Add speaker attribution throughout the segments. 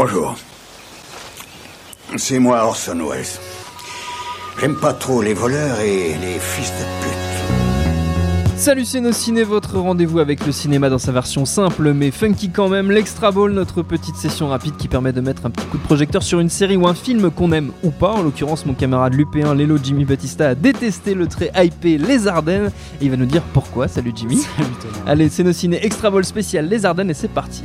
Speaker 1: Bonjour. C'est moi Orson Welles. J'aime pas trop les voleurs et les fils de pute.
Speaker 2: Salut c'est nos ciné, votre rendez-vous avec le cinéma dans sa version simple mais funky quand même, l'Extra Ball, notre petite session rapide qui permet de mettre un petit coup de projecteur sur une série ou un film qu'on aime ou pas. En l'occurrence, mon camarade Lupéen, Lélo Jimmy Batista, a détesté le très hypé Les Ardennes et il va nous dire pourquoi. Salut Jimmy.
Speaker 3: Salut Thomas.
Speaker 2: Allez, c'est nos ciné Extra Ball spécial Les Ardennes et c'est parti.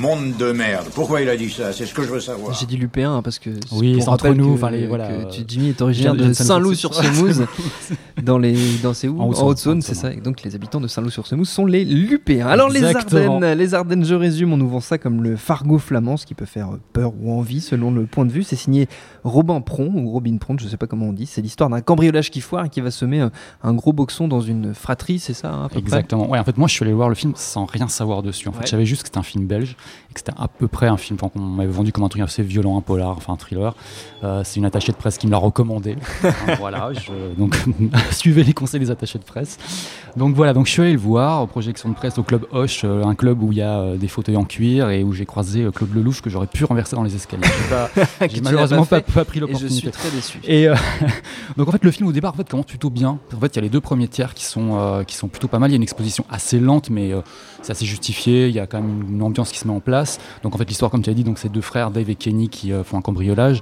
Speaker 1: Monde de merde. Pourquoi il a dit ça? C'est ce que je veux savoir.
Speaker 2: J'ai dit Lupéen hein, parce que
Speaker 3: Oui, c'est entre nous, enfin, les- voilà,
Speaker 2: que
Speaker 3: euh,
Speaker 2: tu- Jimmy est originaire de
Speaker 3: de
Speaker 2: Saint-Loup-sur-Semouse dans les dans c'est où?
Speaker 3: En Haute-Saône,
Speaker 2: c'est ça. Et donc les habitants de Saint-Loup-sur-Semouse sont les Lupéens. Alors les. Ardennes, les Ardennes, je résume, on nous vend ça comme le Fargo flamand, ce qui peut faire peur ou envie selon le point de vue. C'est signé Robin Pron ou Robin Pron, je sais pas comment on dit. C'est l'histoire d'un cambriolage qui foire et qui va semer un, un gros boxon dans une fratrie, c'est ça hein, à peu près?
Speaker 3: Exactement. Ouais, en fait, moi, je suis allé voir le film sans rien savoir dessus. En fait,
Speaker 2: Ouais.
Speaker 3: je savais juste que c'était un film belge et que c'était à peu près un film qu'on m'avait vendu comme un truc assez violent, un polar, enfin un thriller. Euh, c'est une attachée de presse qui me l'a recommandé. Voilà, je- donc suivez les conseils des attachés de presse. Donc voilà, donc je suis allé le voir, projection de presse au club Hoche, euh, un club où il y a euh, des fauteuils en cuir et où j'ai croisé Claude Lelouch que j'aurais pu renverser dans les escaliers. J'ai malheureusement
Speaker 2: pas
Speaker 3: pas, pas pris
Speaker 2: Et je
Speaker 3: l'opportunité.
Speaker 2: suis très déçu.
Speaker 3: Et donc en fait le film au départ en fait commence plutôt bien. En fait il y a les deux premiers tiers qui sont qui sont plutôt pas mal. Il y a une exposition assez lente mais c'est assez justifié. Il y a quand même une ambiance qui se met en place. Donc en fait l'histoire comme tu as dit donc c'est deux frères Dave et Kenny qui euh, font un cambriolage.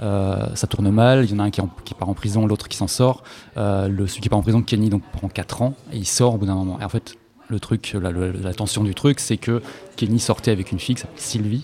Speaker 3: Euh, ça tourne mal, il y en a un qui, part en prison, l'autre qui s'en sort. Euh, le, celui qui part en prison, Kenny, donc prend 4 ans et il sort au bout d'un moment. Et en fait, le truc, la, la- la tension du truc, c'est que Kenny sortait avec une fille qui s'appelle Sylvie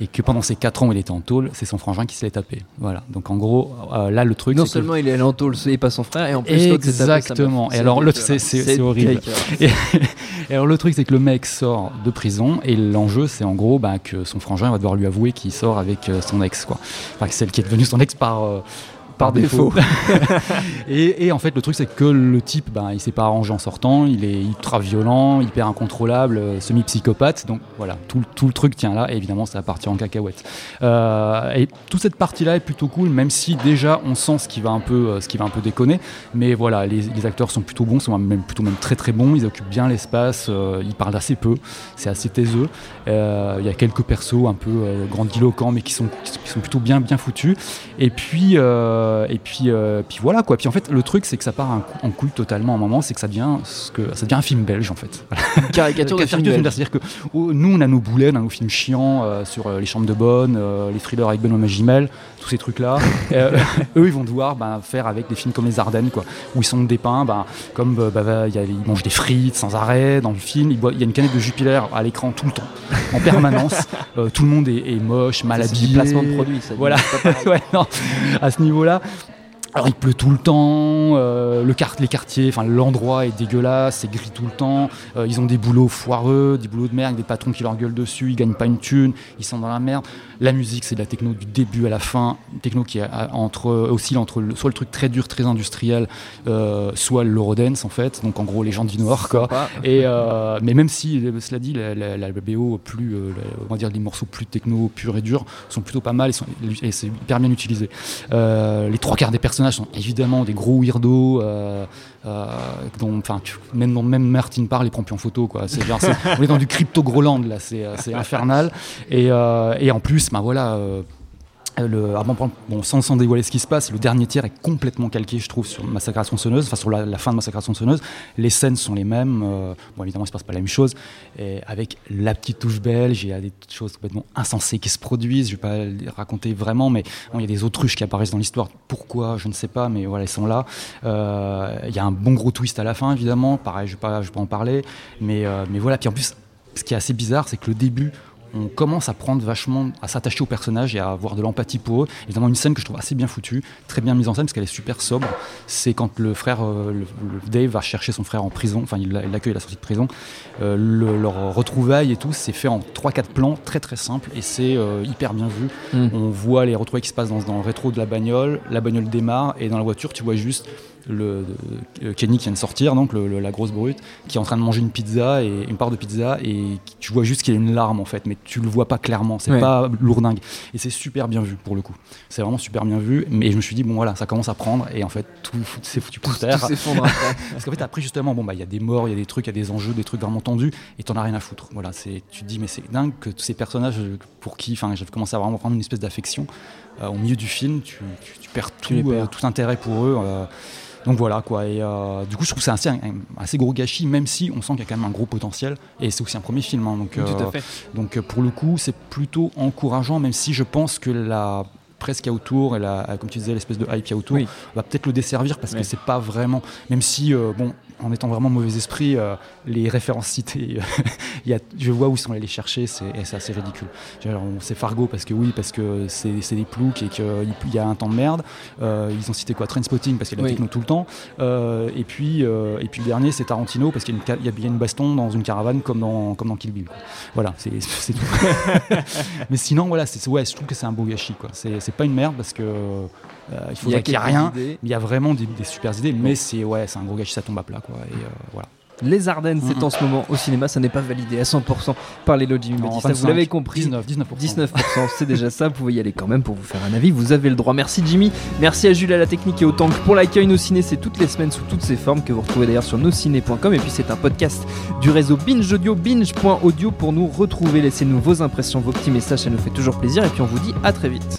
Speaker 3: et que pendant ces 4 ans où il était en tôle, c'est son frangin qui se l'est tapé. Voilà. Donc en gros, euh, là le truc,
Speaker 2: Non
Speaker 3: que-
Speaker 2: seulement il est allé en tôle et pas son frère, et en plus.
Speaker 3: Exactement. Et alors, c'est- horrible. et alors le truc c'est que le mec sort de prison et l'enjeu c'est en gros bah, que son frangin va devoir lui avouer qu'il sort avec euh, son ex quoi. Enfin celle qui est devenue son ex par euh, par défaut. et, et en fait le truc c'est que le type bah, il s'est pas arrangé en sortant, il est ultra violent, hyper incontrôlable, euh, semi-psychopathe. Donc voilà, tout, le- tout le truc tient là et évidemment ça va partir en cacahuète. Euh, et toute cette partie là est plutôt cool même si déjà on sent ce qui va un peu, euh, ce qui va un peu déconner. Mais voilà, les, les acteurs sont plutôt bons, sont même plutôt même très très bons. Ils occupent bien l'espace, euh, ils parlent assez peu, c'est assez taiseux. Euh, Il y a quelques persos un peu grandiloquents, mais qui sont, qui sont- qui sont plutôt bien bien foutus. Et puis euh, et puis euh, puis voilà quoi. Puis en fait, le truc c'est que ça part en couille totalement. À un moment, c'est que ça devient ce que ça devient un film belge en fait.
Speaker 2: Caricature de
Speaker 3: Caricature
Speaker 2: film
Speaker 3: de film,
Speaker 2: belge.
Speaker 3: C'est-à-dire que oh, nous, on a nos boulets, on a nos films chiants euh, sur euh, les chambres de bonne, euh, les thrillers avec Benoît Magimel, tous ces trucs-là. Euh, eux, ils vont devoir bah, faire avec des films comme Les Ardennes, quoi, où ils sont dépeints bah, comme euh, bah, il y a- ils mangent des frites sans arrêt dans le film. Il y a une canette de Jupiler à l'écran tout le temps, en permanence. Euh, tout le monde est, est moche, mal habillé.
Speaker 2: placement de produit, ça.
Speaker 3: Voilà. Ouais, non, à ce niveau-là. 아니라 Alors il pleut tout le temps, euh, le quart- les quartiers, enfin l'endroit est dégueulasse, c'est gris tout le temps, euh, ils ont des boulots foireux, des boulots de merde, des patrons qui leur gueulent dessus, ils gagnent pas une thune, ils sont dans la merde. La musique c'est de la techno du début à la fin, une techno qui est à- entre, oscille entre le- soit le truc très dur, très industriel, euh, soit l'eurodance en fait, donc en gros les gens du Nord quoi. Et euh, mais même si, euh, cela dit, la, la- la BO plus, euh, la- on va dire les morceaux plus techno, purs et durs, sont plutôt pas mal et, et c'est hyper bien utilisé. Euh, les trois quarts des personnages sont évidemment des gros weirdos, euh, euh, dont, tu- même, dont même Martin parle et prend plus en photo, quoi. Genre, on est dans du crypto Groland là, c'est, euh, c'est infernal. Et, et en plus, ben voilà. Euh, le, ah, bon, sans, sans dévoiler ce qui se passe, le dernier tiers est complètement calqué, je trouve, sur Massacre à tronçonneuse, enfin sur la, fin de Massacre à tronçonneuse. Les scènes sont les mêmes. euh, bon, évidemment, il se passe pas la même chose. Et avec la petite touche belge, il y a des choses complètement insensées qui se produisent. Je vais pas les raconter vraiment, mais bon, il y a des autruches qui apparaissent dans l'histoire. Pourquoi Je ne sais pas, mais voilà, elles sont là. Euh, il y a un bon gros twist à la fin, évidemment. Pareil, je je vais pas en parler, mais, mais voilà. Puis en plus, ce qui est assez bizarre, c'est que le début, on commence à prendre vachement, à s'attacher aux personnages et à avoir de l'empathie pour eux. Évidemment, une scène que je trouve assez bien foutue, très bien mise en scène parce qu'elle est super sobre. C'est quand le frère, euh, le, le Dave va chercher son frère en prison, enfin il l'accueille à la sortie de prison. Euh, le- leur retrouvaille et tout, c'est fait en 3-4 plans, très très simple et c'est euh, hyper bien vu.
Speaker 2: Mm.
Speaker 3: On voit les retrouvailles qui se passent dans, dans le rétro de la bagnole, la bagnole démarre et dans la voiture, tu vois juste le, euh, Kenny qui vient de sortir, donc la grosse brute, qui est en train de manger une pizza et une part de pizza et tu vois juste qu'il y a une larme en fait, mais tu le vois pas clairement, c'est pas lourdingue. Et c'est super bien vu pour le coup. C'est vraiment super bien vu. Mais je me suis dit bon voilà, ça commence à prendre et en fait tout s'est foutu par terre. Parce qu'en fait après justement bon bah il y a des morts, il y a des trucs, il y a des enjeux, des trucs vraiment tendus et t'en as rien à foutre. Voilà, c'est tu te dis mais c'est dingue que tous ces personnages pour qui, enfin j'avais commencé à vraiment prendre une espèce d'affection euh, au milieu du film, tu, perds tout, euh, tout intérêt pour eux. Euh, donc voilà quoi. Et du coup, je trouve que c'est un, assez gros gâchis, même si on sent qu'il y a quand même un gros potentiel. Et c'est aussi un premier film. Hein, donc, donc pour le coup, c'est plutôt encourageant, même si je pense que la presse qu'il y a autour et la, comme tu disais l'espèce de hype qu'il y a autour va peut-être le desservir parce que c'est pas vraiment même si bon en étant vraiment mauvais esprit, euh, les références citées, y a, je vois où ils sont allés les chercher, c'est assez ridicule. C'est Fargo parce que oui, parce que c'est des ploucs et qu'il y a un temps de merde. Euh, ils ont cité quoi? Trainspotting parce qu'il y a la techno tout le temps. Euh, et, puis, et puis le dernier, c'est Tarantino parce qu'il y, a bien une baston dans une caravane comme dans, comme dans Kill Bill. Voilà, c'est tout. Mais sinon, voilà, ouais, je trouve que c'est un beau gâchis. C'est pas une merde parce que euh, il faudrait qu'il n'y ait rien. Il y a vraiment des, super idées, mais c'est ouais, c'est un gros gâchis, ça tombe à plat. Quoi, et, euh, voilà.
Speaker 2: Les Ardennes, c'est en ce moment au cinéma, ça n'est pas validé à 100% par les Lodji vous l'avez compris.
Speaker 3: 19, 19%.
Speaker 2: 19% c'est déjà ça, vous pouvez y aller quand même pour vous faire un avis, vous avez le droit. Merci Jimmy, merci à Jules à la technique et au tank pour l'accueil. Nos ciné, c'est toutes les semaines sous toutes ses formes que vous retrouvez d'ailleurs sur nosciné.com. Et puis c'est un podcast du réseau Binge Audio, binge.audio pour nous retrouver. Laissez-nous vos impressions, vos petits messages, ça nous fait toujours plaisir. Et puis on vous dit à très vite.